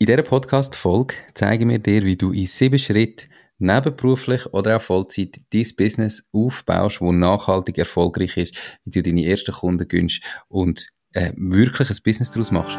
In dieser Podcast-Folge zeigen wir dir, wie du in sieben Schritten nebenberuflich oder auch Vollzeit dein Business aufbaust, wo nachhaltig erfolgreich ist, wie du deine ersten Kunden gönnst und äh, wirklich ein Business daraus machst.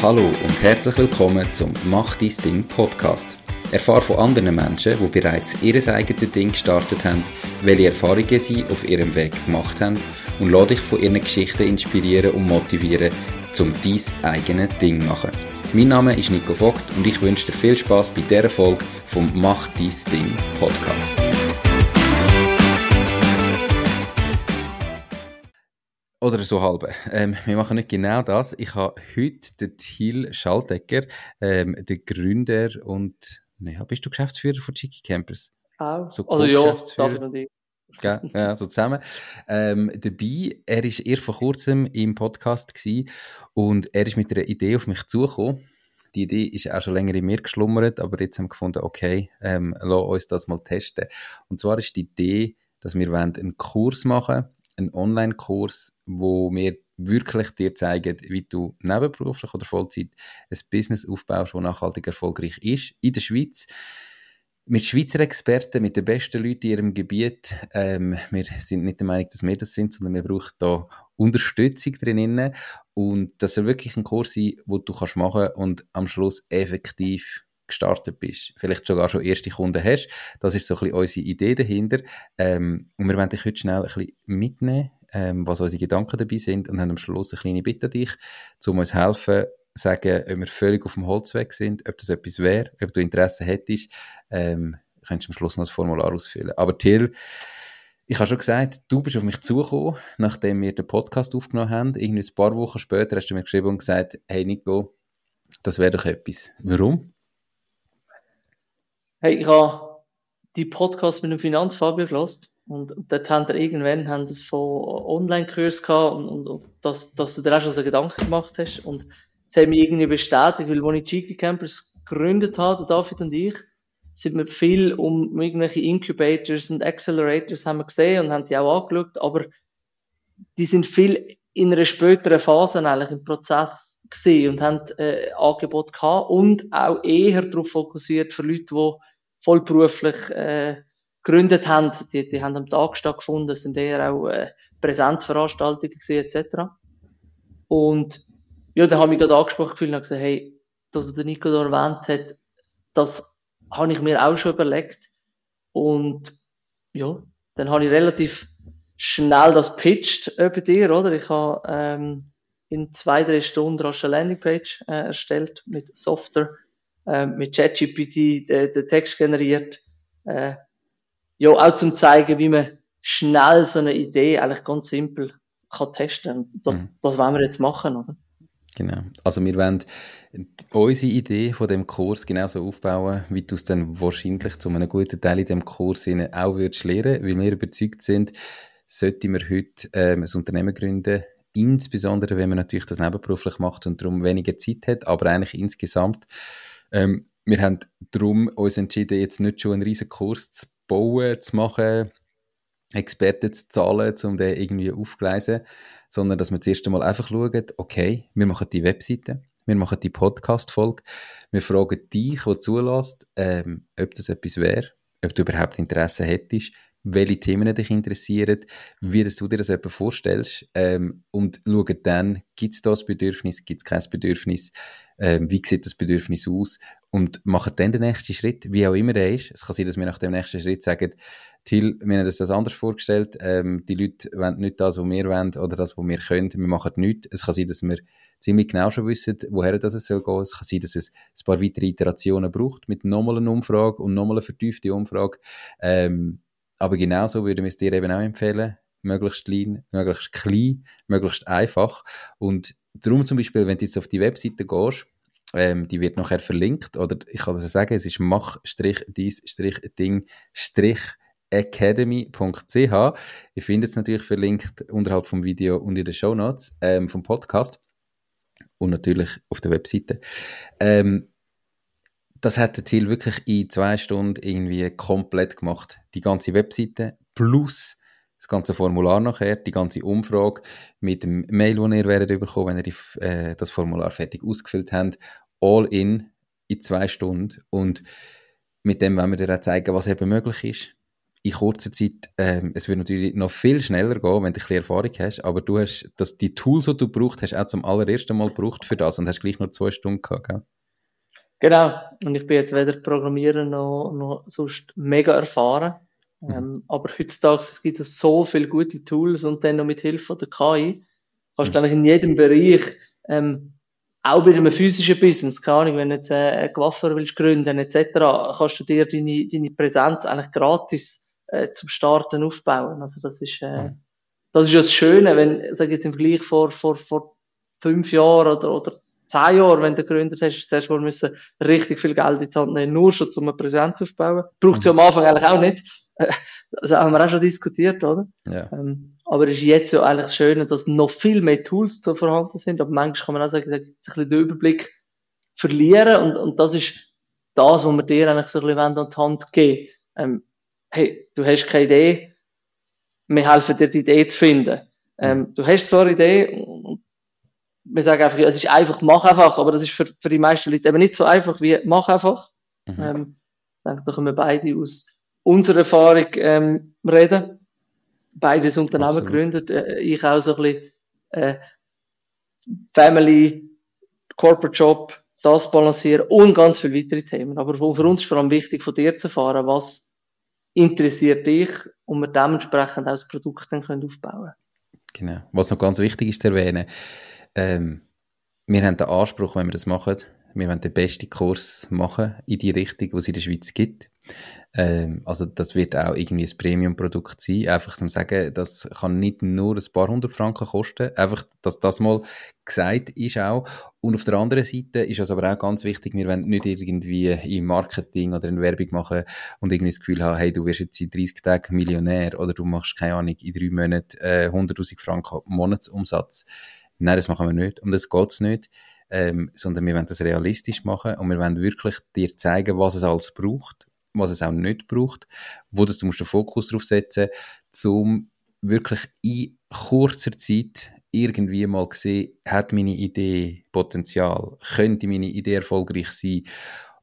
Hallo und herzlich willkommen zum Mach dein Ding Podcast. Erfahre von anderen Menschen, die bereits ihr eigenes Ding gestartet haben, welche Erfahrungen sie auf ihrem Weg gemacht haben und lade dich von ihren Geschichten inspirieren und motivieren, um dein eigenes Ding zu machen. Mein Name ist Nico Vogt und ich wünsche dir viel Spaß bei dieser Folge vom Mach dein Ding Podcast. Oder so halbe. Ähm, wir machen nicht genau das. Ich habe heute den Thiel Schaltecker, ähm, den Gründer und, naja, bist du Geschäftsführer von Chicky Campers? Auch. So also ja, darf ich ja, so zusammen. Ähm, dabei, er war erst vor kurzem im Podcast und er ist mit einer Idee auf mich zugekommen. Die Idee ist auch schon länger in mir geschlummert, aber jetzt haben wir gefunden, okay, ähm, lass uns das mal testen. Und zwar ist die Idee, dass wir einen Kurs machen einen Online-Kurs, wo wir wirklich dir zeigen, wie du nebenberuflich oder Vollzeit ein Business aufbaust, das nachhaltig erfolgreich ist in der Schweiz. Mit Schweizer Experten, mit den besten Leuten in ihrem Gebiet. Ähm, wir sind nicht der Meinung, dass wir das sind, sondern wir brauchen da Unterstützung drinnen. Und das soll wirklich ein Kurs sein, wo du kannst machen und am Schluss effektiv gestartet bist, vielleicht sogar schon erste Kunden hast. Das ist so ein bisschen unsere Idee dahinter. Ähm, und wir wollen dich heute schnell ein bisschen mitnehmen, ähm, was unsere Gedanken dabei sind und haben am Schluss eine kleine Bitte an dich, um uns helfen, sagen, ob wir völlig auf dem Holzweg sind, ob das etwas wäre, ob du Interesse hättest, ähm, kannst du am Schluss noch das Formular ausfüllen. Aber Till, ich habe schon gesagt, du bist auf mich zugekommen, nachdem wir den Podcast aufgenommen haben. Irgendwie ein paar Wochen später hast du mir geschrieben und gesagt, hey Nico, das wäre doch etwas. Warum? Hey, ich habe die Podcast mit dem Finanzfabio gelassen und dort haben wir irgendwann haben von Online-Kurs gehabt und, und, und dass, dass du dir auch schon so Gedanken gemacht hast und es hat mich irgendwie bestätigt, weil als ich Cheeky Campers gegründet habe, David und ich, sind wir viel um irgendwelche Incubators und Accelerators haben wir gesehen und haben die auch angeschaut, aber die sind viel in einer späteren Phase eigentlich im Prozess gesehen und haben äh, Angebot gehabt und auch eher darauf fokussiert für Leute, die vollberuflich äh, gegründet haben. Die, die haben am Tag stattgefunden, sind eher auch äh, Präsenzveranstaltungen gesehen etc. Und ja, da habe ich gerade angesprochen gefühlt und gesagt, hey, das, was der Nico da erwähnt hat, das habe ich mir auch schon überlegt. Und ja, dann habe ich relativ schnell das pitched äh, bei dir, oder? Ich habe ähm, in zwei, drei Stunden rasch eine Landingpage äh, erstellt mit Software äh, mit ChatGPT den, den Text generiert. Äh, ja, auch zum zeigen, wie man schnell so eine Idee eigentlich ganz simpel kann testen. Das, mhm. das wollen wir jetzt machen, oder? Genau. Also wir wollen unsere Idee von dem Kurs genauso aufbauen, wie du es dann wahrscheinlich zu einem guten Teil in dem Kurs auch würdest lernen, weil wir überzeugt sind, sollten wir heute ähm, ein Unternehmen gründen, insbesondere wenn man natürlich das nebenberuflich macht und darum weniger Zeit hat, aber eigentlich insgesamt ähm, wir haben darum uns entschieden, jetzt nicht schon einen riesen Kurs zu bauen, zu machen, Experten zu zahlen, um den irgendwie aufzugleisen, sondern dass wir zuerst einmal einfach schauen, okay, wir machen die Webseite, wir machen die Podcast-Folge, wir fragen dich, der zulässt, ähm, ob das etwas wäre, ob du überhaupt Interesse hättest, welche Themen dich interessieren, wie du dir das etwa vorstellst ähm, und schauen dann, gibt es das Bedürfnis, gibt es kein Bedürfnis, ähm, wie sieht das Bedürfnis aus und machen dann den nächsten Schritt, wie auch immer der ist. Es kann sein, dass wir nach dem nächsten Schritt sagen, Till, wir haben uns das anders vorgestellt, ähm, die Leute wollen nicht das, was wir wollen oder das, was wir können, wir machen nichts. Es kann sein, dass wir ziemlich genau schon wissen, woher das es soll gehen. Es kann sein, dass es ein paar weitere Iterationen braucht mit nochmal einer Umfrage und nochmal einer vertieften Umfrage. Ähm, aber genauso würde wir es dir eben auch empfehlen, möglichst klein, möglichst klein, möglichst einfach. Und darum zum Beispiel, wenn du jetzt auf die Webseite gehst, ähm, die wird nachher verlinkt, oder ich kann das sagen, es ist mach-dies-ding-academy.ch. Ihr findet es natürlich verlinkt unterhalb vom Video und in den Show Notes ähm, vom Podcast und natürlich auf der Webseite. Ähm, das hat der Ziel wirklich in zwei Stunden irgendwie komplett gemacht. Die ganze Webseite plus das ganze Formular nachher, die ganze Umfrage mit dem Mail, das ihr werdet bekommen, wenn ihr die, äh, das Formular fertig ausgefüllt habt, all in in zwei Stunden und mit dem wollen wir dir auch zeigen, was eben möglich ist. In kurzer Zeit, ähm, es wird natürlich noch viel schneller gehen, wenn du ein bisschen Erfahrung hast, aber du hast, dass die Tools, die du brauchst, hast auch zum allerersten Mal gebraucht für das und hast gleich nur zwei Stunden gehabt, gell? Genau. Und ich bin jetzt weder Programmierer noch, noch sonst mega erfahren. Mhm. Ähm, aber heutzutage es gibt es so viele gute Tools und dann noch mit Hilfe der KI kannst du mhm. eigentlich in jedem Bereich, ähm, auch bei einem physischen Business, keine Ahnung, wenn du jetzt äh, eine Coiffeur willst gründen etc., kannst du dir deine, deine Präsenz eigentlich gratis äh, zum Starten aufbauen. Also das ist, äh, mhm. das ist ja das Schöne, wenn, sag ich jetzt im Vergleich vor, vor, vor fünf Jahren oder, oder zehn Jahren, wenn du gegründet hast, zuerst mal müssen richtig viel Geld in die Hand nehmen, nur schon um eine Präsenz aufzubauen. Braucht es ja am Anfang eigentlich auch nicht. Das haben wir auch schon diskutiert, oder? Ja. Ähm, aber es ist jetzt ja eigentlich das Schöne, dass noch viel mehr Tools zu vorhanden sind. Aber manchmal kann man auch sagen, dass ein bisschen den Überblick verlieren. Und, und das ist das, was wir dir eigentlich so ein bisschen an die Hand geben. Ähm, hey, du hast keine Idee. Wir helfen dir, die Idee zu finden. Ähm, du hast zwar eine Idee, wir sagen einfach, es ist einfach, mach einfach, aber das ist für, für die meisten Leute eben nicht so einfach wie mach einfach. Mhm. Ähm, ich denke, da können wir beide aus unserer Erfahrung ähm, reden. Beides Unternehmen Absolut. gegründet, äh, ich auch so ein bisschen äh, Family, Corporate Job, das balancieren und ganz viele weitere Themen. Aber für uns ist vor allem wichtig, von dir zu erfahren, was interessiert dich und wir dementsprechend auch das Produkt dann können aufbauen Genau. Was noch ganz wichtig ist zu erwähnen, ähm, wir haben den Anspruch, wenn wir das machen, wir wollen den besten Kurs machen in die Richtung, die es in der Schweiz gibt. Ähm, also das wird auch irgendwie ein Premium-Produkt sein. Einfach zum sagen, das kann nicht nur ein paar hundert Franken kosten. Einfach, dass das mal gesagt ist auch. Und auf der anderen Seite ist es aber auch ganz wichtig, wir wollen nicht irgendwie im Marketing oder in Werbung machen und irgendwie das Gefühl haben, hey, du wirst jetzt in 30 Tagen Millionär oder du machst, keine Ahnung, in drei Monaten äh, 100'000 Franken Monatsumsatz. Nein, das machen wir nicht. Um das geht's nicht. Ähm, sondern wir wollen das realistisch machen und wir wollen wirklich dir zeigen, was es alles braucht, was es auch nicht braucht, wo das, du musst den Fokus drauf setzen, um wirklich in kurzer Zeit irgendwie mal sehen, hat meine Idee Potenzial, könnte meine Idee erfolgreich sein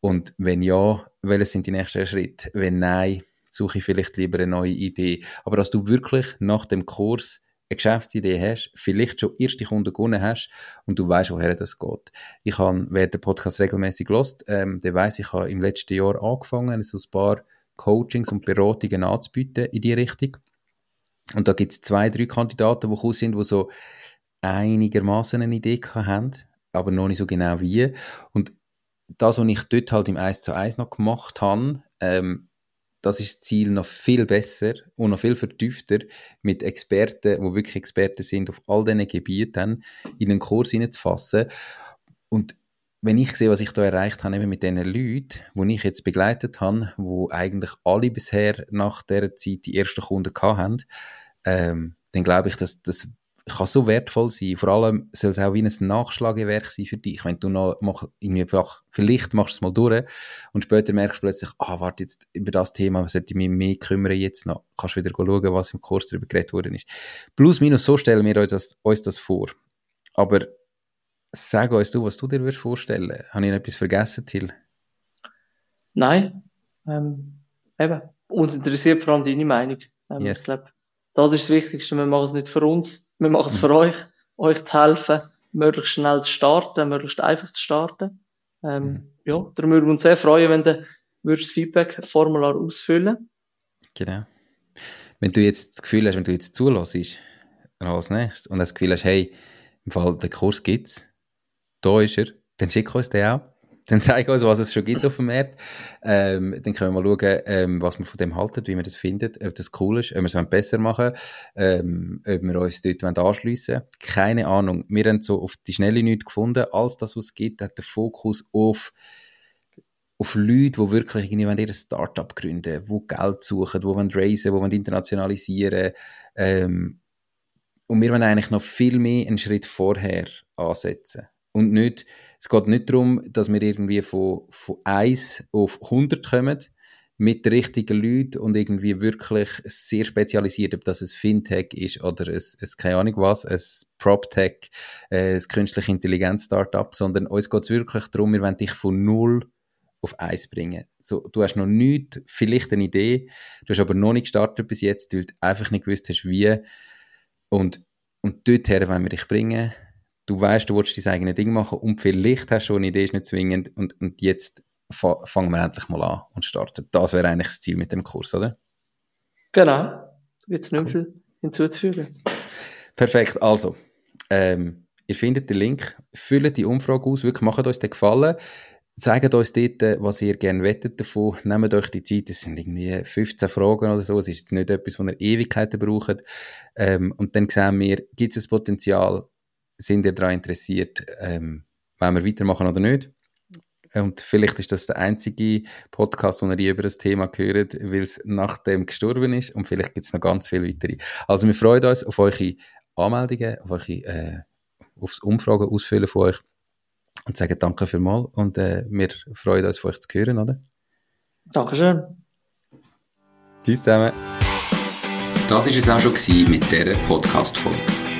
und wenn ja, welche sind die nächsten Schritte? Wenn nein, suche ich vielleicht lieber eine neue Idee. Aber dass du wirklich nach dem Kurs eine Geschäftsidee hast, vielleicht schon erste Kunden gewonnen hast und du weißt, woher das geht. Ich habe, wer den Podcast regelmäßig lost, ähm, der weiß, ich habe im letzten Jahr angefangen, so ein paar Coachings und Beratungen anzubieten in die Richtung. Und da gibt es zwei, drei Kandidaten, die gekommen sind, die so einigermaßen eine Idee haben, aber noch nicht so genau wie. Und das, was ich dort halt im 1 zu 1 noch gemacht habe, ähm, das ist das Ziel noch viel besser und noch viel vertiefter mit Experten, wo wirklich Experten sind auf all diesen Gebieten, in einen Kurs hineinzufassen. Und wenn ich sehe, was ich da erreicht habe, eben mit diesen Leuten, die ich jetzt begleitet habe, wo eigentlich alle bisher nach dieser Zeit die ersten Kunden hatten, ähm, dann glaube ich, dass das kann so wertvoll sein. Vor allem soll es auch wie ein Nachschlagewerk sein für dich. Wenn du noch mach, irgendwie einfach, vielleicht machst du es mal durch und später merkst du plötzlich, ah, warte, jetzt über das Thema sollte ich mich mehr kümmern jetzt noch. Kannst wieder schauen, was im Kurs darüber geredet worden ist. Plus, minus, so stellen wir uns das, uns das vor. Aber sag uns du, was du dir würdest vorstellen. Habe ich noch etwas vergessen, Till? Nein. Ähm, eben. Uns interessiert vor allem deine Meinung. Ähm, yes. Ich glaube, das ist das Wichtigste. Wir machen es nicht für uns, wir machen es für euch, euch zu helfen, möglichst schnell zu starten, möglichst einfach zu starten. Ähm, mhm. Ja, darum würden wir uns sehr freuen, wenn du das Feedback-Formular ausfüllen Genau. Wenn du jetzt das Gefühl hast, wenn du jetzt zulässt, als nächstes, und das Gefühl hast, hey, im Fall, der Kurs gibt's, da ist er, dann schick uns den auch dann zeig uns, was es schon gibt auf dem Markt. Ähm, dann können wir mal schauen, ähm, was wir von dem halten, wie wir das finden, ob das cool ist, ob wir es besser machen ähm, ob wir uns dort anschliessen wollen. Keine Ahnung. Wir haben so auf die Schnelle nichts gefunden. Alles das, was es gibt, hat den Fokus auf auf Leute, die wirklich irgendwie ihr Startup gründen, die Geld suchen, die wollen raisen, die internationalisieren. Ähm, und wir wollen eigentlich noch viel mehr einen Schritt vorher ansetzen. Und nicht, es geht nicht darum, dass wir irgendwie von, von 1 auf 100 kommen, mit den richtigen Leuten und irgendwie wirklich sehr spezialisiert, ob das ein Fintech ist oder ein, ein keine Ahnung was, ein PropTech, äh, ein künstliche Intelligenz-Startup, sondern uns geht es wirklich darum, wir wollen dich von null auf eins bringen. So, du hast noch nichts, vielleicht eine Idee, du hast aber noch nicht gestartet bis jetzt, weil du einfach nicht gewusst hast, wie. Und, und dorthin wollen wir dich bringen. Du weißt, du willst dein eigenes Ding machen und vielleicht hast du schon eine Idee, ist nicht zwingend. Und, und jetzt fangen wir endlich mal an und starten. Das wäre eigentlich das Ziel mit dem Kurs, oder? Genau. Jetzt nicht cool. viel hinzuzufügen. Perfekt. Also, ähm, ihr findet den Link, füllt die Umfrage aus, wirklich macht uns den Gefallen. Zeigt uns dort, was ihr gerne wettet davon. Nehmt euch die Zeit. Es sind irgendwie 15 Fragen oder so. Es ist jetzt nicht etwas, wo ihr Ewigkeiten braucht. Ähm, und dann sehen wir, gibt es ein Potenzial? Sind ihr daran interessiert, ähm, wollen wir weitermachen oder nicht? Und vielleicht ist das der einzige Podcast, wo ihr über das Thema hört, weil es nach dem gestorben ist. Und vielleicht gibt es noch ganz viele weitere. Also wir freuen uns auf eure Anmeldungen, auf eure, äh, aufs Umfragen ausfüllen von euch und sagen danke vielmals und äh, wir freuen uns, von euch zu hören, oder? Dankeschön. Tschüss zusammen. Das war es auch schon mit dieser Podcast-Folge.